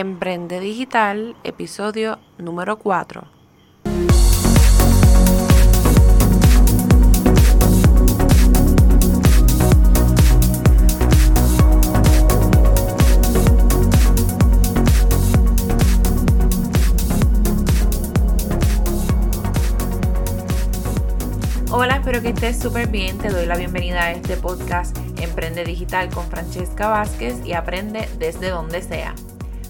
Emprende Digital, episodio número 4. Hola, espero que estés súper bien. Te doy la bienvenida a este podcast Emprende Digital con Francesca Vázquez y aprende desde donde sea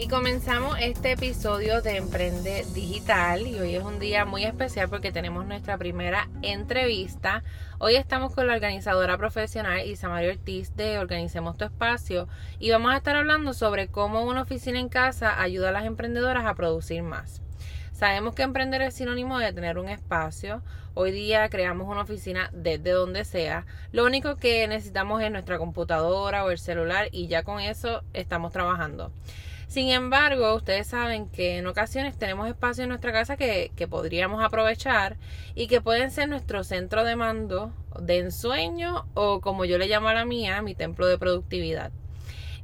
Y comenzamos este episodio de Emprende Digital y hoy es un día muy especial porque tenemos nuestra primera entrevista. Hoy estamos con la organizadora profesional Isamario Ortiz de Organicemos tu Espacio y vamos a estar hablando sobre cómo una oficina en casa ayuda a las emprendedoras a producir más. Sabemos que emprender es sinónimo de tener un espacio. Hoy día creamos una oficina desde donde sea. Lo único que necesitamos es nuestra computadora o el celular y ya con eso estamos trabajando. Sin embargo, ustedes saben que en ocasiones tenemos espacios en nuestra casa que, podríamos aprovechar y que pueden ser nuestro centro de mando de ensueño o como yo le llamo a la mía, mi templo de productividad.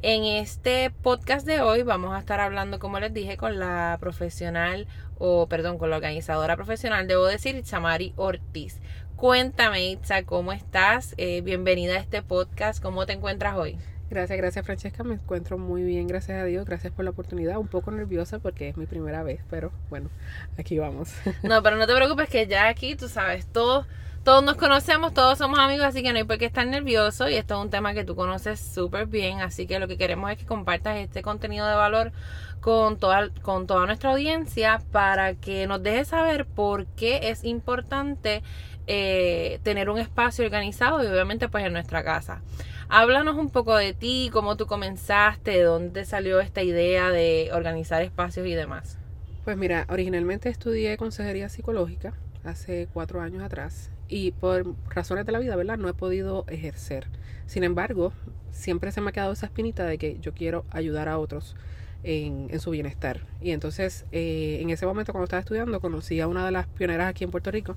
En este podcast de hoy vamos a estar hablando, como les dije, con la profesional o perdón, con la organizadora profesional, debo decir, Chamari Ortiz. Cuéntame, Itza, ¿cómo estás? Eh, bienvenida a este podcast. ¿Cómo te encuentras hoy? Gracias, gracias Francesca, me encuentro muy bien, gracias a Dios, gracias por la oportunidad, un poco nerviosa porque es mi primera vez, pero bueno, aquí vamos. No, pero no te preocupes que ya aquí, tú sabes, todos, todos nos conocemos, todos somos amigos, así que no hay por qué estar nervioso y esto es un tema que tú conoces súper bien, así que lo que queremos es que compartas este contenido de valor con toda, con toda nuestra audiencia para que nos dejes saber por qué es importante eh, tener un espacio organizado y obviamente pues en nuestra casa. Háblanos un poco de ti, cómo tú comenzaste, de dónde salió esta idea de organizar espacios y demás. Pues mira, originalmente estudié consejería psicológica hace cuatro años atrás y por razones de la vida, ¿verdad? No he podido ejercer. Sin embargo, siempre se me ha quedado esa espinita de que yo quiero ayudar a otros en, en su bienestar. Y entonces, eh, en ese momento cuando estaba estudiando, conocí a una de las pioneras aquí en Puerto Rico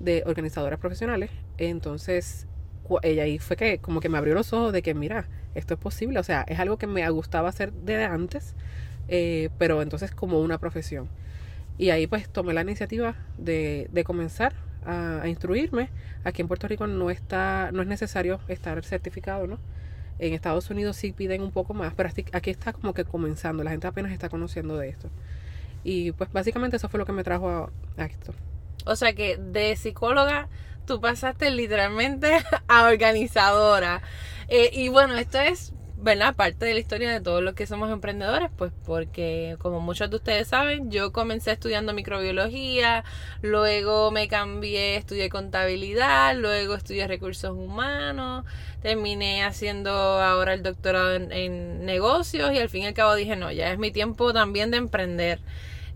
de organizadoras profesionales. Entonces, ella ahí fue que como que me abrió los ojos de que, mira, esto es posible. O sea, es algo que me gustaba hacer desde antes, eh, pero entonces como una profesión. Y ahí pues tomé la iniciativa de, de comenzar a, instruirme. Aquí en Puerto Rico no está, no es necesario estar certificado, ¿no? En Estados Unidos sí piden un poco más, pero aquí está como que comenzando, la gente apenas está conociendo de esto. Y pues básicamente eso fue lo que me trajo a, a esto. O sea que de psicóloga tú pasaste literalmente a organizadora. Eh, y bueno, esto es, ¿verdad? Parte de la historia de todos los que somos emprendedores, pues porque como muchos de ustedes saben, yo comencé estudiando microbiología, luego me cambié, estudié contabilidad, luego estudié recursos humanos, terminé haciendo ahora el doctorado en, en negocios y al fin y al cabo dije, no, ya es mi tiempo también de emprender.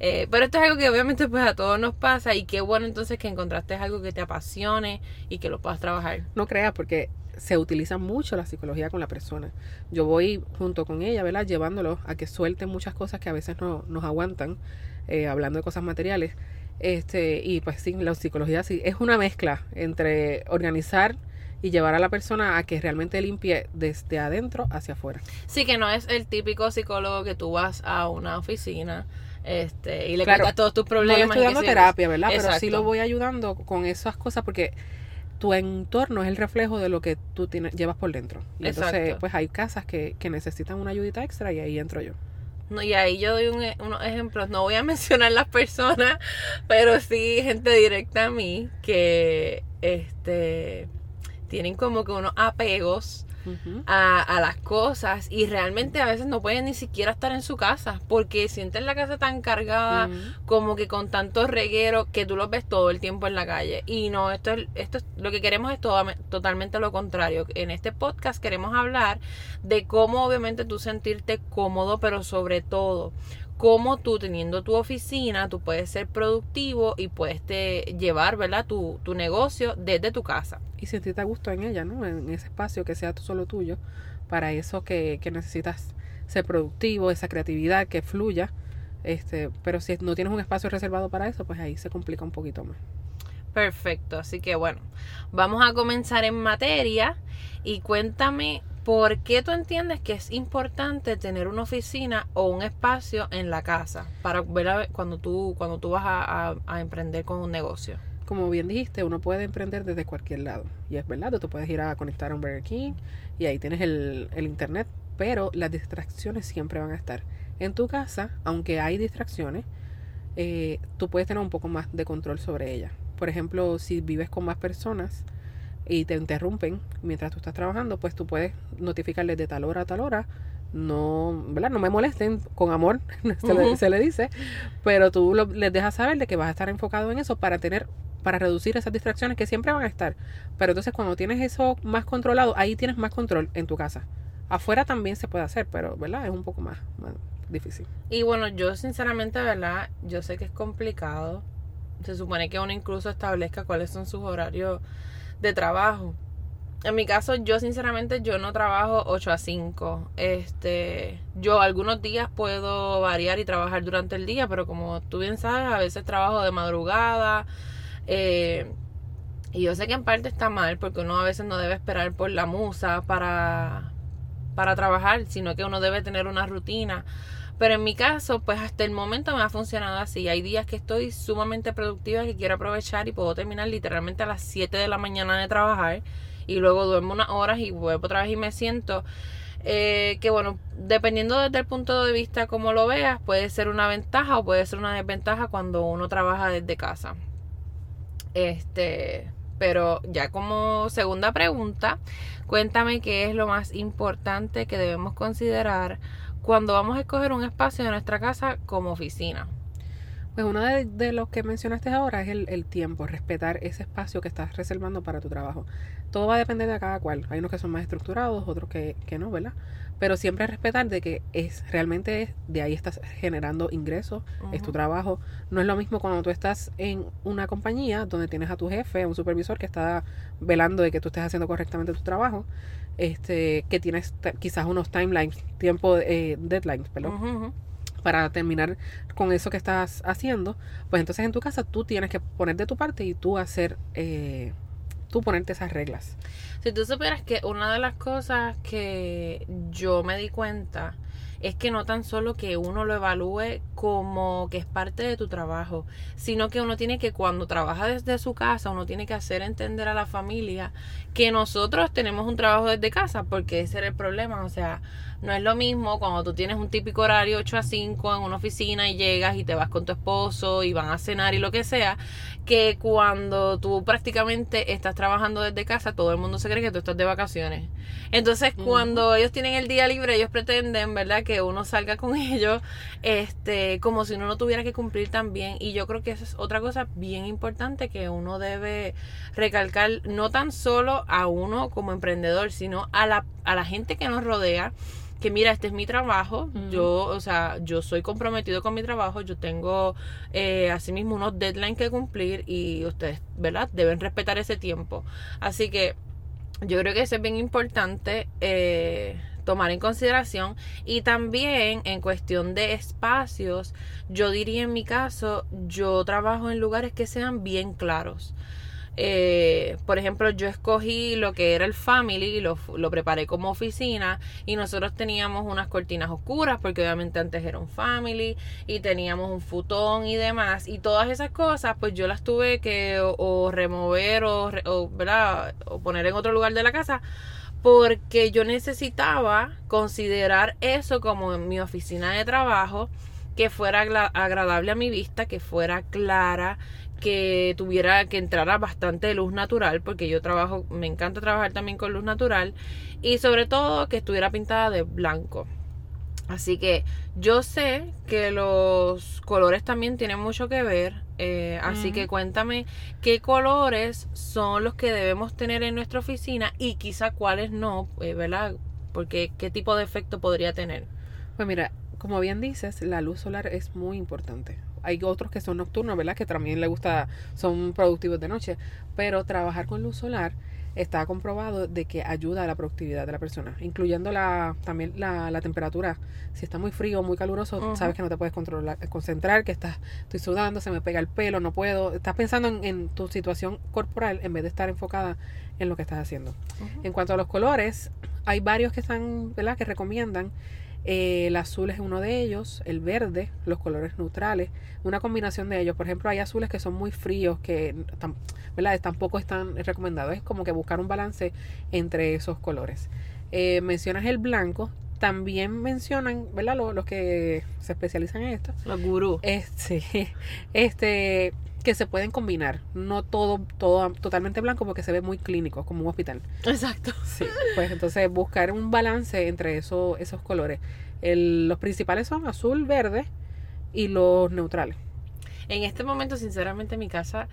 Eh, pero esto es algo que obviamente pues a todos nos pasa y qué bueno entonces que encontraste algo que te apasione y que lo puedas trabajar. No creas porque se utiliza mucho la psicología con la persona. Yo voy junto con ella, ¿verdad? Llevándolo a que suelten muchas cosas que a veces no nos aguantan, eh, hablando de cosas materiales. Este, y pues sí, la psicología sí, es una mezcla entre organizar y llevar a la persona a que realmente limpie desde adentro hacia afuera. Sí, que no es el típico psicólogo que tú vas a una oficina este, y le cuentas todos tus problemas. No estoy dando terapia, ¿verdad? Pero sí lo voy ayudando con esas cosas porque tu entorno es el reflejo de lo que tú tienes, llevas por dentro. Y entonces, pues hay casas que, que necesitan una ayudita extra y ahí entro yo. No, y ahí yo doy un, unos ejemplos, no voy a mencionar las personas, pero sí gente directa a mí que este tienen como que unos apegos a, las cosas y realmente a veces no pueden ni siquiera estar en su casa porque sienten la casa tan cargada como que con tanto reguero que tú los ves todo el tiempo en la calle. Y no esto esto lo que queremos es todo, totalmente lo contrario. En este podcast queremos hablar de cómo obviamente tú sentirte cómodo pero sobre todo cómo tú teniendo tu oficina, tú puedes ser productivo y puedes llevar, ¿verdad? Tu, tu negocio desde tu casa. Y sentirte a gusto en ella, ¿no? En ese espacio que sea solo tuyo, para eso que, que necesitas ser productivo, esa creatividad que fluya. Este, pero si no tienes un espacio reservado para eso, pues ahí se complica un poquito más. Perfecto, así que bueno, vamos a comenzar en materia y cuéntame ¿Por qué tú entiendes que es importante tener una oficina o un espacio en la casa para ver cuando tú, cuando tú vas a, emprender con un negocio? Como bien dijiste, uno puede emprender desde cualquier lado. Y es verdad, tú puedes ir a conectar a un Burger King y ahí tienes el, internet, pero las distracciones siempre van a estar. En tu casa, aunque hay distracciones, eh, tú puedes tener un poco más de control sobre ellas. Por ejemplo, si vives con más personas, y te interrumpen mientras tú estás trabajando, pues tú puedes notificarles de tal hora a tal hora. No, ¿verdad? No me molesten, con amor se, le, dice, pero tú les dejas saber de que vas a estar enfocado en eso para tener para reducir esas distracciones que siempre van a estar. Pero entonces cuando tienes eso más controlado, ahí tienes más control en tu casa. Afuera también se puede hacer, pero ¿verdad? Es un poco más, más difícil. Y bueno, yo sinceramente, ¿verdad? Yo sé que es complicado. Se supone que uno incluso establezca cuáles son sus horarios de trabajo. En mi caso, yo sinceramente yo no trabajo 8 a 5. Este, yo algunos días puedo variar y trabajar durante el día, pero como tú bien sabes, a veces trabajo de madrugada. Eh, y yo sé que en parte está mal, porque uno a veces no debe esperar por la musa para, para trabajar, sino que uno debe tener una rutina. Pero en mi caso, pues hasta el momento me ha funcionado así. Hay días que estoy sumamente productiva, que quiero aprovechar y puedo terminar literalmente a las 7 de la mañana de trabajar. Y luego duermo unas horas y vuelvo otra vez y me siento. Eh, que bueno, dependiendo desde el punto de vista como lo veas, puede ser una ventaja o puede ser una desventaja cuando uno trabaja desde casa. Este, pero ya como segunda pregunta, cuéntame qué es lo más importante que debemos considerar cuando vamos a escoger un espacio de nuestra casa como oficina? Pues uno de, los que mencionaste ahora es el, el, tiempo, respetar ese espacio que estás reservando para tu trabajo. Todo va a depender de cada cual. Hay unos que son más estructurados, otros que, que no, ¿verdad? Pero siempre respetar de que es realmente de ahí estás generando ingresos, es tu trabajo. No es lo mismo cuando tú estás en una compañía donde tienes a tu jefe, un supervisor que está velando de que tú estés haciendo correctamente tu trabajo este, que tienes quizás unos timelines, tiempo, eh, deadlines, perdón. Para terminar con eso que estás haciendo, pues entonces en tu casa tú tienes que poner de tu parte y tú hacer, eh, tú ponerte esas reglas. Si tú supieras que una de las cosas que yo me di cuenta es que no tan solo que uno lo evalúe como que es parte de tu trabajo, sino que uno tiene que cuando trabaja desde su casa, uno tiene que hacer entender a la familia que nosotros tenemos un trabajo desde casa, porque ese era el problema, o sea, no es lo mismo cuando tú tienes un típico horario 8 a 5 en una oficina y llegas y te vas con tu esposo y van a cenar y lo que sea, que cuando tú prácticamente estás trabajando desde casa, todo el mundo se cree que tú estás de vacaciones. Entonces, cuando ellos tienen el día libre, ellos pretenden, ¿verdad?, que uno salga con ellos, este, como si uno no tuviera que cumplir también. Y yo creo que esa es otra cosa bien importante que uno debe recalcar, no tan solo a uno como emprendedor, sino a la, a la gente que nos rodea que mira, este es mi trabajo, yo, o sea, yo soy comprometido con mi trabajo, yo tengo eh, asimismo unos deadlines que cumplir y ustedes, ¿verdad? Deben respetar ese tiempo. Así que yo creo que eso es bien importante eh, tomar en consideración y también en cuestión de espacios, yo diría en mi caso, yo trabajo en lugares que sean bien claros. Eh, por ejemplo, yo escogí lo que era el family, lo, lo preparé como oficina y nosotros teníamos unas cortinas oscuras porque obviamente antes era un family y teníamos un futón y demás y todas esas cosas pues yo las tuve que o, remover o, o, o poner en otro lugar de la casa porque yo necesitaba considerar eso como mi oficina de trabajo que fuera agradable a mi vista, que fuera clara, que tuviera que entrara bastante luz natural porque yo trabajo me encanta trabajar también con luz natural y sobre todo que estuviera pintada de blanco. Así que yo sé que los colores también tienen mucho que ver eh, así que cuéntame qué colores son los que debemos tener en nuestra oficina y quizá cuáles no eh, verdad porque qué tipo de efecto podría tener pues mira como bien dices la luz solar es muy importante hay otros que son nocturnos, ¿verdad? Que también le gusta, son productivos de noche. Pero trabajar con luz solar está comprobado de que ayuda a la productividad de la persona, incluyendo la, también la, la temperatura. Si está muy frío, muy caluroso, sabes que no te puedes controlar, concentrar, que estás, estoy sudando, se me pega el pelo, no puedo. Estás pensando en, tu situación corporal en vez de estar enfocada en lo que estás haciendo. En cuanto a los colores, hay varios que están, ¿verdad? Que recomiendan eh, el azul es uno de ellos, el verde, los colores neutrales, una combinación de ellos. Por ejemplo, hay azules que son muy fríos, que ¿verdad? tampoco están recomendados. Es como que buscar un balance entre esos colores. Eh, mencionas el blanco, también mencionan, ¿verdad? Los, los, que se especializan en esto. Los gurús. Este, este, que se pueden combinar. No todo, todo totalmente blanco porque se ve muy clínico, como un hospital. Exacto. Sí, pues entonces buscar un balance entre eso, esos colores. El, los principales son azul, verde y los neutrales. En este momento, sinceramente, mi casa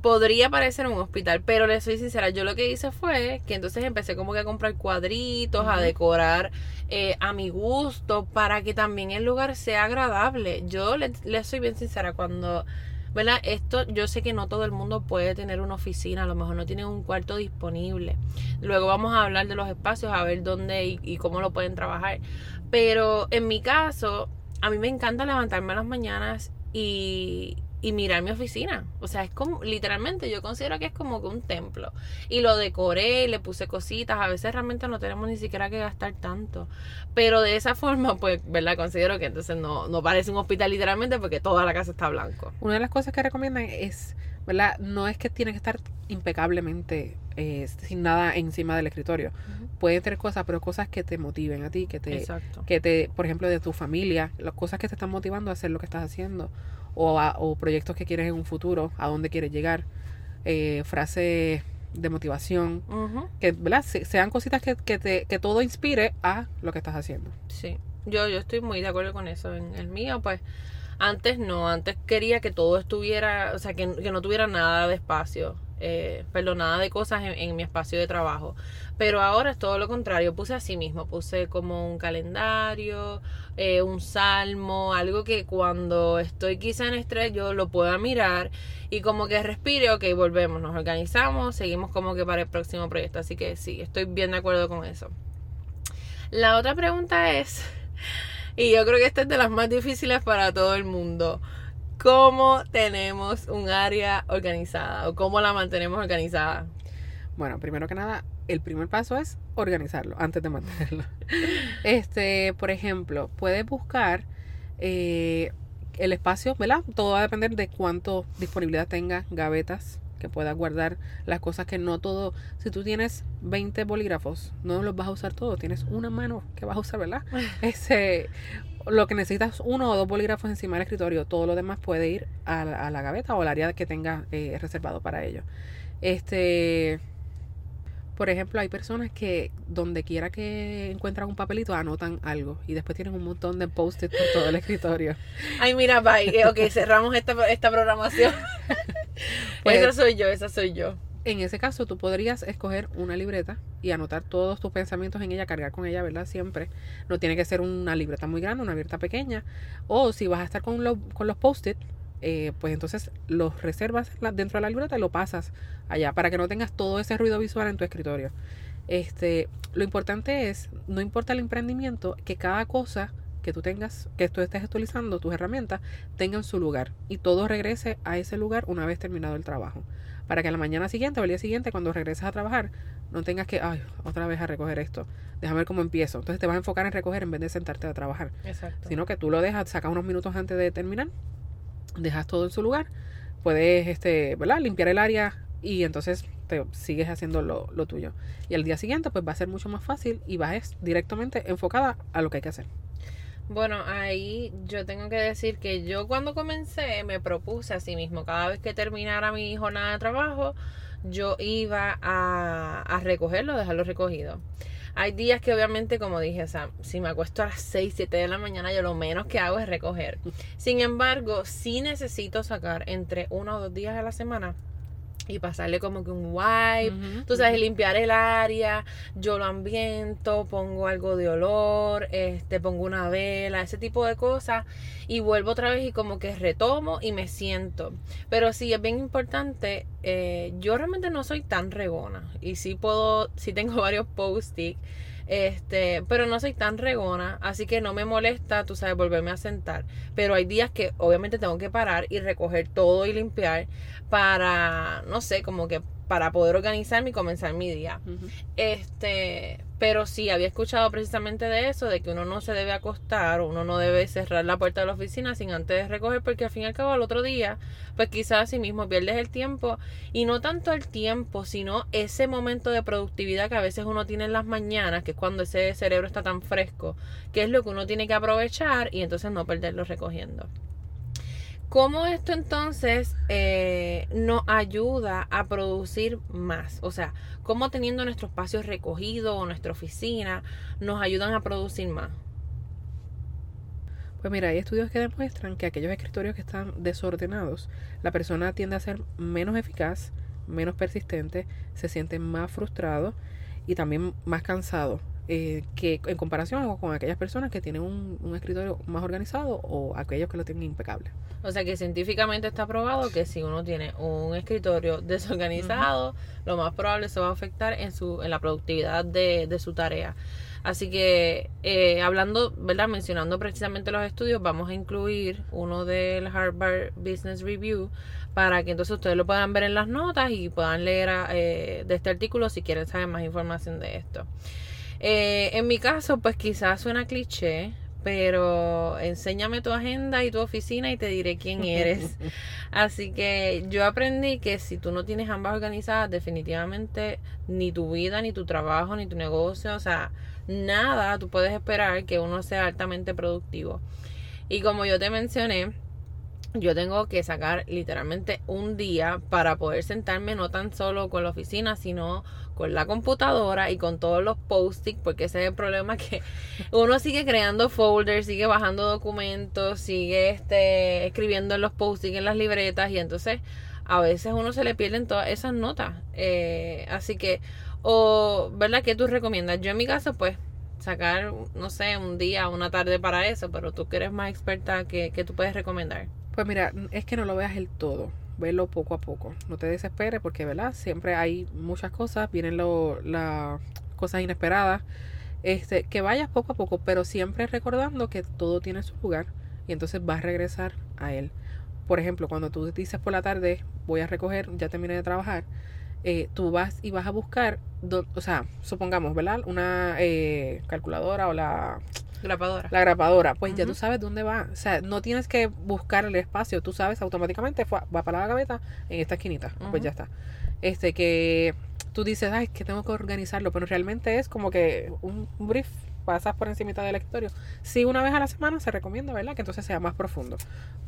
podría parecer un hospital, pero le soy sincera, yo lo que hice fue que entonces empecé como que a comprar cuadritos, a decorar eh, a mi gusto, para que también el lugar sea agradable. Yo le, le soy bien sincera, cuando ¿verdad? Esto yo sé que no todo el mundo puede tener una oficina, a lo mejor no tienen un cuarto disponible. Luego vamos a hablar de los espacios, a ver dónde y, cómo lo pueden trabajar. Pero en mi caso, a mí me encanta levantarme a las mañanas y, y mirar mi oficina. O sea, es como, literalmente yo considero que es como que un templo. Y lo decoré, le puse cositas. A veces realmente no tenemos ni siquiera que gastar tanto. Pero de esa forma, pues, ¿verdad? Considero que entonces no, no parece un hospital literalmente porque toda la casa está blanco. Una de las cosas que recomiendan es, ¿verdad? No es que tiene que estar impecablemente eh, sin nada encima del escritorio. Pueden tener cosas, pero cosas que te motiven a ti, que te, que te, por ejemplo, de tu familia, las cosas que te están motivando a hacer lo que estás haciendo o, proyectos que quieres en un futuro, a dónde quieres llegar, eh, frases de motivación, que ¿verdad? sean cositas que, que, te, que todo inspire a lo que estás haciendo. Sí, yo, yo estoy muy de acuerdo con eso. En el mío, pues, antes no, antes quería que todo estuviera, o sea, que, que no tuviera nada de espacio eh, perdón, nada de cosas en, mi espacio de trabajo. Pero ahora es todo lo contrario, puse así mismo, puse como un calendario, eh, un salmo, algo que cuando estoy quizá en estrés yo lo pueda mirar y como que respire, ok, volvemos, nos organizamos, seguimos como que para el próximo proyecto. Así que sí, estoy bien de acuerdo con eso. La otra pregunta es, y yo creo que esta es de las más difíciles para todo el mundo cómo tenemos un área organizada o cómo la mantenemos organizada. Bueno, primero que nada, el primer paso es organizarlo antes de mantenerlo. este, por ejemplo, puedes buscar eh, el espacio, ¿verdad? Todo va a depender de cuánto disponibilidad tenga, gavetas que puedas guardar las cosas que no todo. Si tú tienes 20 bolígrafos, no los vas a usar todos. Tienes una mano que vas a usar, ¿verdad? Ese, lo que necesitas uno o dos bolígrafos encima del escritorio, todo lo demás puede ir a, la gaveta o al área que tenga eh, reservado para ello. Este, por ejemplo, hay personas que donde quiera que encuentran un papelito anotan algo y después tienen un montón de post-it por todo el escritorio. Ay, mira, bye. Eh, ok, cerramos esta, esta programación. Pues esa soy yo, esa soy yo. En ese caso, tú podrías escoger una libreta y anotar todos tus pensamientos en ella, cargar con ella, ¿verdad? Siempre. No tiene que ser una libreta muy grande, una libreta pequeña. O si vas a estar con, con los post-it, eh, pues entonces los reservas dentro de la libreta y lo pasas allá para que no tengas todo ese ruido visual en tu escritorio. Este, lo importante es, no importa el emprendimiento, que cada cosa que tú tengas, que tú estés utilizando, tus herramientas, tengan su lugar y todo regrese a ese lugar una vez terminado el trabajo para que a la mañana siguiente o el día siguiente, cuando regreses a trabajar, no tengas que, ay, otra vez a recoger esto. Déjame ver cómo empiezo. Entonces te vas a enfocar en recoger en vez de sentarte a trabajar. Exacto. Sino que tú lo dejas, sacas unos minutos antes de terminar, dejas todo en su lugar, puedes, este, ¿verdad? Limpiar el área y entonces te sigues haciendo lo, lo tuyo. Y al día siguiente, pues va a ser mucho más fácil y vas directamente enfocada a lo que hay que hacer. Bueno, ahí yo tengo que decir que yo cuando comencé me propuse a sí mismo, cada vez que terminara mi jornada de trabajo, yo iba a, a recogerlo, dejarlo recogido. Hay días que obviamente, como dije, o sea, si me acuesto a las 6, 7 de la mañana, yo lo menos que hago es recoger. Sin embargo, sí necesito sacar entre uno o dos días a la semana y pasarle como que un wipe, tú sabes, limpiar el área, yo lo ambiento, pongo algo de olor, este, pongo una vela, ese tipo de cosas y vuelvo otra vez y como que retomo y me siento. Pero sí es bien importante, eh, yo realmente no soy tan regona y sí puedo, sí tengo varios post-it este, pero no soy tan regona, así que no me molesta, tú sabes, volverme a sentar. Pero hay días que obviamente tengo que parar y recoger todo y limpiar para, no sé, como que para poder organizarme y comenzar mi día. Este, pero sí, había escuchado precisamente de eso, de que uno no se debe acostar, uno no debe cerrar la puerta de la oficina sin antes recoger, porque al fin y al cabo al otro día, pues quizás así mismo pierdes el tiempo, y no tanto el tiempo, sino ese momento de productividad que a veces uno tiene en las mañanas, que es cuando ese cerebro está tan fresco, que es lo que uno tiene que aprovechar y entonces no perderlo recogiendo. ¿Cómo esto entonces eh, nos ayuda a producir más? O sea, ¿cómo teniendo nuestro espacio recogido o nuestra oficina nos ayudan a producir más? Pues mira, hay estudios que demuestran que aquellos escritorios que están desordenados, la persona tiende a ser menos eficaz, menos persistente, se siente más frustrado y también más cansado eh, que en comparación con aquellas personas que tienen un, escritorio más organizado o aquellos que lo tienen impecable. O sea que científicamente está probado que si uno tiene un escritorio desorganizado, lo más probable se va a afectar en, su, en la productividad de, de su tarea. Así que eh, hablando, ¿verdad? Mencionando precisamente los estudios, vamos a incluir uno del Harvard Business Review para que entonces ustedes lo puedan ver en las notas y puedan leer eh, de este artículo si quieren saber más información de esto. Eh, en mi caso, pues quizás suena cliché, pero enséñame tu agenda y tu oficina y te diré quién eres. Así que yo aprendí que si tú no tienes ambas organizadas, definitivamente ni tu vida, ni tu trabajo, ni tu negocio, o sea, nada, tú puedes esperar que uno sea altamente productivo. Y como yo te mencioné, yo tengo que sacar literalmente un día para poder sentarme no tan solo con la oficina, sino con la computadora y con todos los post-it, porque ese es el problema que uno sigue creando folders, sigue bajando documentos, sigue este, escribiendo en los post-it, en las libretas, y entonces a veces uno se le pierden todas esas notas. Eh, así que, o, ¿verdad? ¿Qué tú recomiendas? Yo en mi caso, pues, sacar, no sé, un día, una tarde para eso, pero tú que eres más experta, ¿qué, qué tú puedes recomendar? Pues mira, es que no lo veas el todo, velo poco a poco, no te desesperes porque, ¿verdad? Siempre hay muchas cosas, vienen las cosas inesperadas, este, que vayas poco a poco, pero siempre recordando que todo tiene su lugar y entonces vas a regresar a él. Por ejemplo, cuando tú dices por la tarde, voy a recoger, ya terminé de trabajar, eh, tú vas y vas a buscar, o sea, supongamos, ¿verdad? Una eh, calculadora o la Grapadora. La grapadora, pues ya tú sabes dónde va. O sea, no tienes que buscar el espacio, tú sabes automáticamente, va para la gaveta en esta esquinita. Pues ya está. Este que tú dices, ay, que tengo que organizarlo, pero realmente es como que un, brief pasas por encima del escritorio. Sí, una vez a la semana se recomienda, ¿verdad? Que entonces sea más profundo.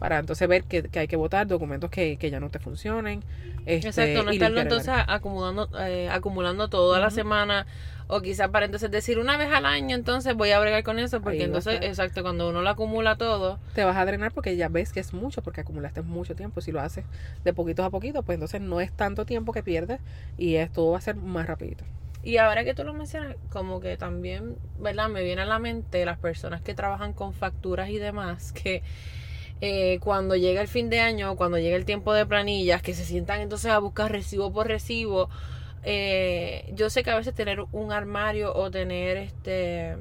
Para entonces ver que, hay que votar documentos que, ya no te funcionen. Este, Exacto, no estarlo entonces acumulando, eh, acumulando toda la semana o quizás para entonces decir una vez al año, entonces voy a bregar con eso, porque entonces, exacto, cuando uno lo acumula todo. Te vas a drenar porque ya ves que es mucho, porque acumulaste mucho tiempo. Si lo haces de poquito a poquito, pues entonces no es tanto tiempo que pierdes y esto va a ser más rapidito. Y ahora que tú lo mencionas, como que también, ¿verdad? Me viene a la mente las personas que trabajan con facturas y demás, que eh, cuando llega el fin de año, cuando llega el tiempo de planillas, que se sientan entonces a buscar recibo por recibo, eh, yo sé que a veces tener un armario o tener este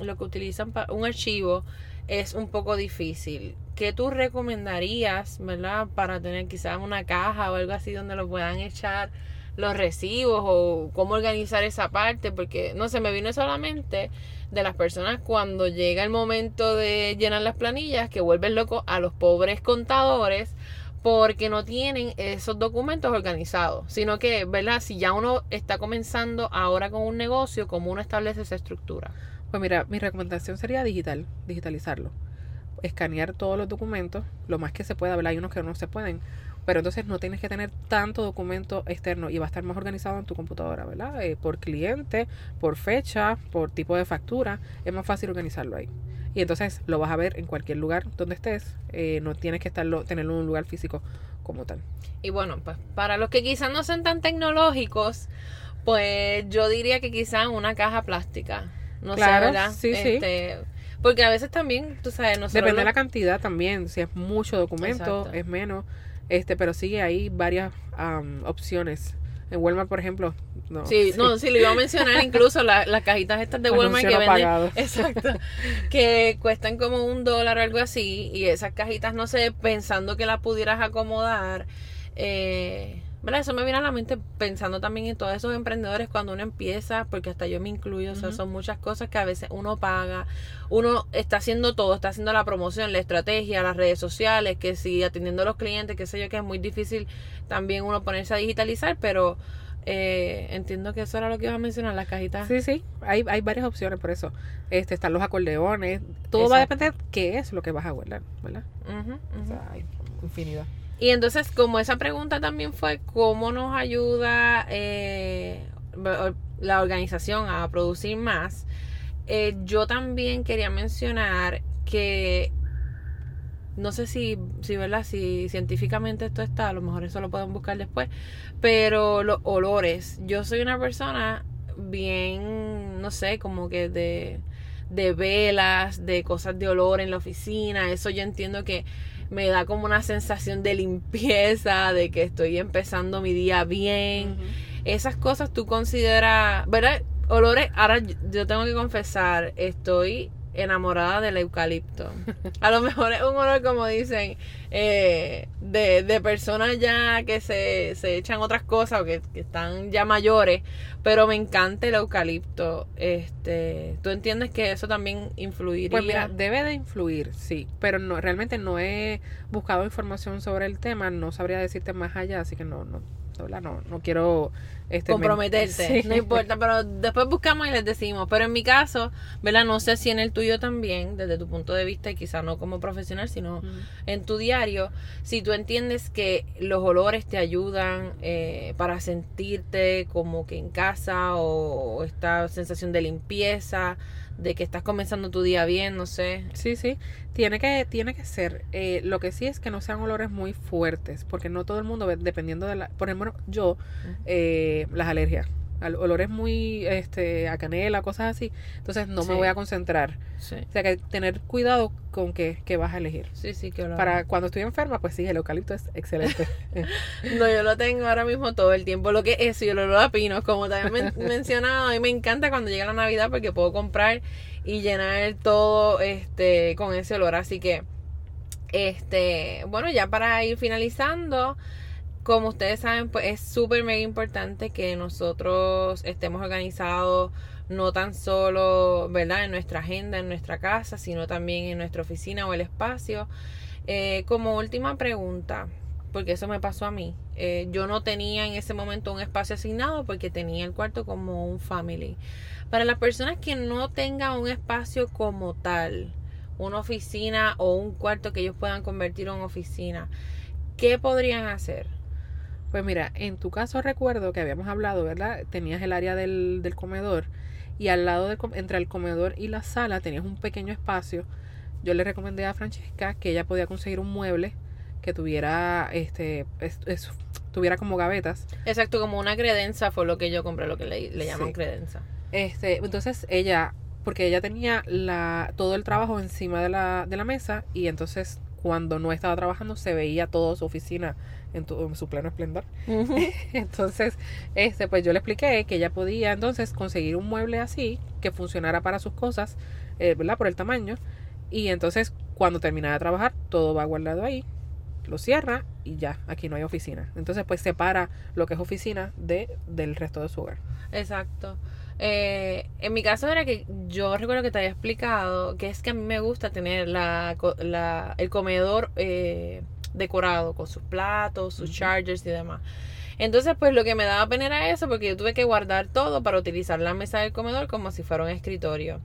lo que utilizan para un archivo es un poco difícil. ¿Qué tú recomendarías, verdad, para tener quizás una caja o algo así donde lo puedan echar los recibos o cómo organizar esa parte? Porque no sé, me vino solamente de las personas cuando llega el momento de llenar las planillas que vuelven locos a los pobres contadores porque no tienen esos documentos organizados, sino que, ¿verdad? Si ya uno está comenzando ahora con un negocio, ¿cómo uno establece esa estructura? Pues mira, mi recomendación sería digital, digitalizarlo. Escanear todos los documentos, lo más que se pueda, ¿verdad? Hay unos que no se pueden, pero entonces no tienes que tener tanto documento externo y va a estar más organizado en tu computadora, ¿verdad? Eh, por cliente, por fecha, por tipo de factura, es más fácil organizarlo ahí. Y entonces lo vas a ver en cualquier lugar donde estés, eh, no tienes que estarlo, tenerlo en un lugar físico como tal. Y bueno, pues para los que quizás no sean tan tecnológicos, pues yo diría que quizás una caja plástica. No Claro, sé, ¿verdad? sí, sí. Este, Porque a veces también, tú sabes, nosotros Depende de la cantidad también, si es mucho documento, Exacto. es menos, este, pero sí hay varias am, opciones. En Walmart, por ejemplo, no. Sí, no, sí, lo iba a mencionar incluso la- las cajitas estas de Walmart que no venden, pagado. exacto, que cuestan como un dólar o algo así y esas cajitas, no sé, pensando que las pudieras acomodar, eh, ¿verdad? Eso me viene a la mente pensando también en todos esos emprendedores cuando uno empieza, porque hasta yo me incluyo, o sea, son muchas cosas que a veces uno paga, uno está haciendo todo, está haciendo la promoción, la estrategia, las redes sociales, que si atendiendo a los clientes, qué sé yo, que es muy difícil también uno ponerse a digitalizar, pero eh, entiendo que eso era lo que ibas a mencionar, las cajitas. Sí, sí, hay, hay varias opciones por eso. Este, están los acordeones, todo va a depender qué es lo que vas a guardar, ¿verdad? Ujú, O sea, hay infinidad. Y entonces, como esa pregunta también fue cómo nos ayuda eh, la organización a producir más, eh, yo también quería mencionar que no sé si, si, ¿verdad? si científicamente esto está, a lo mejor eso lo pueden buscar después, pero los olores, yo soy una persona bien, no sé, como que de, de velas, de cosas de olor en la oficina, eso yo entiendo que me da como una sensación de limpieza, de que estoy empezando mi día bien. Esas cosas tú consideras, ¿verdad? Olores, ahora yo tengo que confesar, estoy enamorada del eucalipto. A lo mejor es un olor, como dicen, eh, de, de personas ya que se, se echan otras cosas o que, que están ya mayores, pero me encanta el eucalipto. Este, ¿Tú entiendes que eso también influiría? Pues mira, debe de influir, sí, pero no realmente no he buscado información sobre el tema, no sabría decirte más allá, así que no, no, no, no quiero este, comprometerte, Sí. no importa, pero después buscamos y les decimos. Pero en mi caso, ¿verdad? No sé si en el tuyo también, desde tu punto de vista, y quizá no como profesional, sino en tu diario, si tú entiendes que los olores te ayudan eh, para sentirte como que en casa o, o esta sensación de limpieza, de que estás comenzando tu día bien, no sé. Sí, sí, tiene que, tiene que ser. Eh, lo que sí es que no sean olores muy fuertes, porque no todo el mundo, dependiendo de la, por ejemplo, yo, eh, las alergias, al- olores muy, este, a canela, cosas así, entonces no Sí. me voy a concentrar. Sí, O sea que tener cuidado con qué, qué vas a elegir. sí, sí que. Para cuando estoy enferma, pues sí, el eucalipto es excelente. No, yo lo tengo ahora mismo todo el tiempo. Lo que es eso y el olor a pinos, como también men- mencionado, a mí me encanta cuando llega la Navidad porque puedo comprar y llenar todo este con ese olor. Así que, este, bueno, ya para ir finalizando, como ustedes saben, pues es súper mega importante que nosotros estemos organizados no tan solo, ¿verdad? En nuestra agenda, en nuestra casa, sino también en nuestra oficina o el espacio. Eh, como última pregunta, porque eso me pasó a mí. eh, yo no tenía en ese momento un espacio asignado porque tenía el cuarto como un family. Para las personas que no tengan un espacio como tal, una oficina o un cuarto que ellos puedan convertir en oficina, ¿qué podrían hacer? Pues mira, en tu caso recuerdo que habíamos hablado, ¿verdad? Tenías el área del, del comedor y al lado del, entre el comedor y la sala tenías un pequeño espacio. Yo le recomendé a Francesca que ella podía conseguir un mueble que tuviera, este, es- es- tuviera como gavetas. Exacto, como una credenza fue lo que yo compré, lo que le, le llaman Sí. credenza. Este, entonces ella, porque ella tenía la, todo el trabajo encima de la, de la mesa y entonces cuando no estaba trabajando se veía toda su oficina en, tu- en su pleno esplendor. Entonces, este, pues yo le expliqué que ella podía entonces conseguir un mueble así que funcionara para sus cosas, eh, ¿verdad? Por el tamaño. Y entonces, cuando terminara de trabajar, todo va guardado ahí, lo cierra y ya, aquí no hay oficina. Entonces, pues separa lo que es oficina de, del resto de su hogar. Exacto. Eh, en mi caso era que yo recuerdo que te había explicado que es que a mí me gusta tener la, el comedor eh, decorado con sus platos, sus Ujú. chargers y demás. Entonces, pues lo que me daba pena era eso, porque yo tuve que guardar todo para utilizar la mesa del comedor como si fuera un escritorio.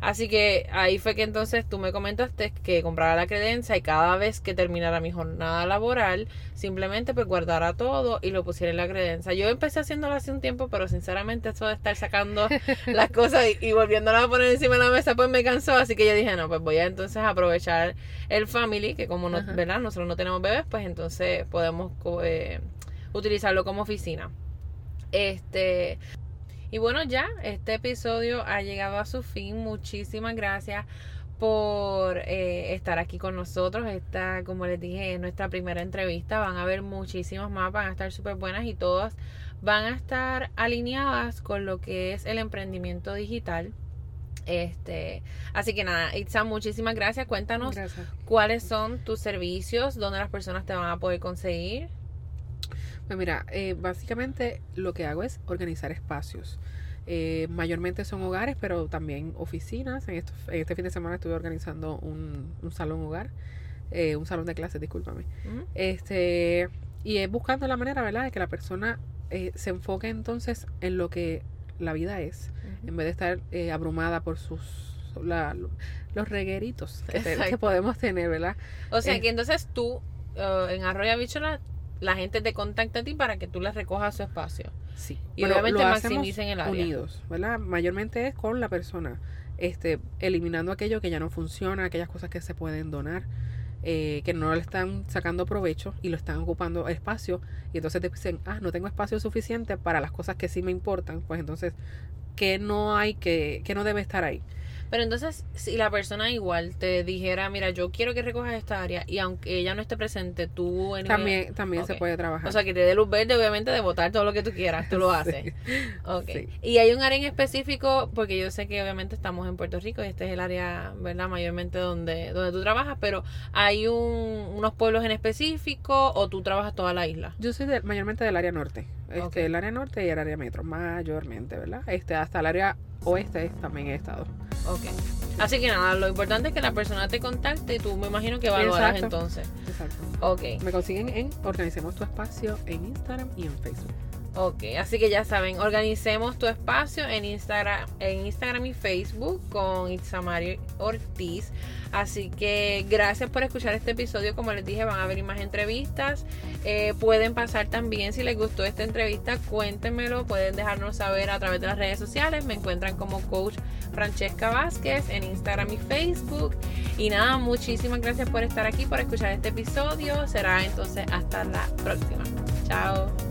Así que ahí fue que entonces tú me comentaste que comprara la credencia y cada vez que terminara mi jornada laboral, simplemente pues guardara todo y lo pusiera en la credencia. Yo empecé haciéndolo hace un tiempo, pero sinceramente eso de estar sacando las cosas y, y volviéndolas a poner encima de la mesa pues me cansó, así que yo dije, no, pues voy a entonces aprovechar el family, que como no, ¿verdad? nosotros no tenemos bebés, pues entonces podemos eh, utilizarlo como oficina. Este, y bueno, ya este episodio ha llegado a su fin. Muchísimas gracias por eh, estar aquí con nosotros. Esta, como les dije, es nuestra primera entrevista. Van a haber muchísimas más, van a estar súper buenas y todas van a estar alineadas con lo que es el emprendimiento digital. Este, así que nada, Itza, muchísimas gracias. Cuéntanos cuáles son tus servicios, dónde las personas te van a poder conseguir. Pues mira, eh, básicamente lo que hago es organizar espacios. Eh, mayormente son hogares, pero también oficinas. En, este fin de semana estuve organizando un, salón hogar, eh, un salón de clases, discúlpame. Este, y es buscando la manera, ¿verdad?, de que la persona se enfoque entonces en lo que la vida es, en vez de estar abrumada por sus los regueritos que, podemos tener, ¿verdad? O sea que entonces tú en Arroyo Bichola la gente te contacta a ti para que tú les recojas su espacio. Sí. Y obviamente maximicen el área. Unidos, ¿verdad? Mayormente es con la persona, este, eliminando aquello que ya no funciona, aquellas cosas que se pueden donar, eh, que no le están sacando provecho y lo están ocupando espacio. Y entonces te dicen, ah, no tengo espacio suficiente para las cosas que sí me importan. Pues entonces, ¿qué no hay que, qué no debe estar ahí? Pero entonces, si la persona igual te dijera, mira, yo quiero que recojas esta área y aunque ella no esté presente, tú... En también también se puede trabajar. O sea, que te dé luz verde, obviamente, de votar todo lo que tú quieras, tú lo haces. okay. Y hay un área en específico, porque yo sé que obviamente estamos en Puerto Rico y este es el área, ¿verdad? Mayormente donde, donde tú trabajas, pero hay un, unos pueblos en específico o tú trabajas toda la isla. Yo soy mayormente del área norte. Este, El área norte y el área metro, mayormente, ¿verdad? Este, hasta el área oeste también he estado. Ok. Así que nada, lo importante es que la persona te contacte y tú me imagino que evaluarás entonces. Exacto. Ok. Me consiguen en Organicemos tu Espacio en Instagram y en Facebook. Ok, así que ya saben, organicemos tu espacio en Instagram, en Instagram y Facebook con Itzamari Ortiz. Así que gracias por escuchar este episodio. Como les dije, van a haber más entrevistas. Eh, pueden pasar también, si les gustó esta entrevista, cuéntenmelo. Pueden dejarnos saber a través de las redes sociales. Me encuentran como coach Francesca Vázquez en Instagram y Facebook. Y nada, muchísimas gracias por estar aquí, por escuchar este episodio. Será entonces hasta la próxima. Chao.